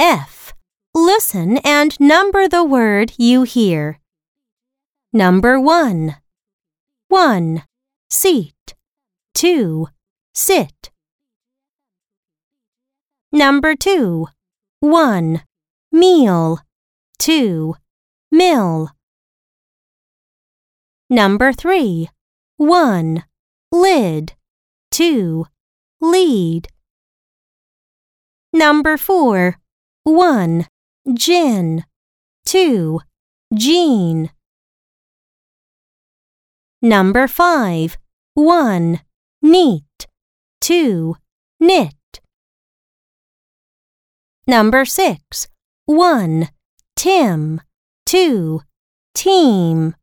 F. Listen and number the word you hear. Number 1. 1. Seat. 2. Sit. Number 2. 1. Meal. 2. Mill. Number 3. 1. Lid. 2. Lead. Number 4. 1. Gin. 2. Jean. Number 5. 1. Neat. 2. Knit. Number 6. 1. Tim. 2. Team.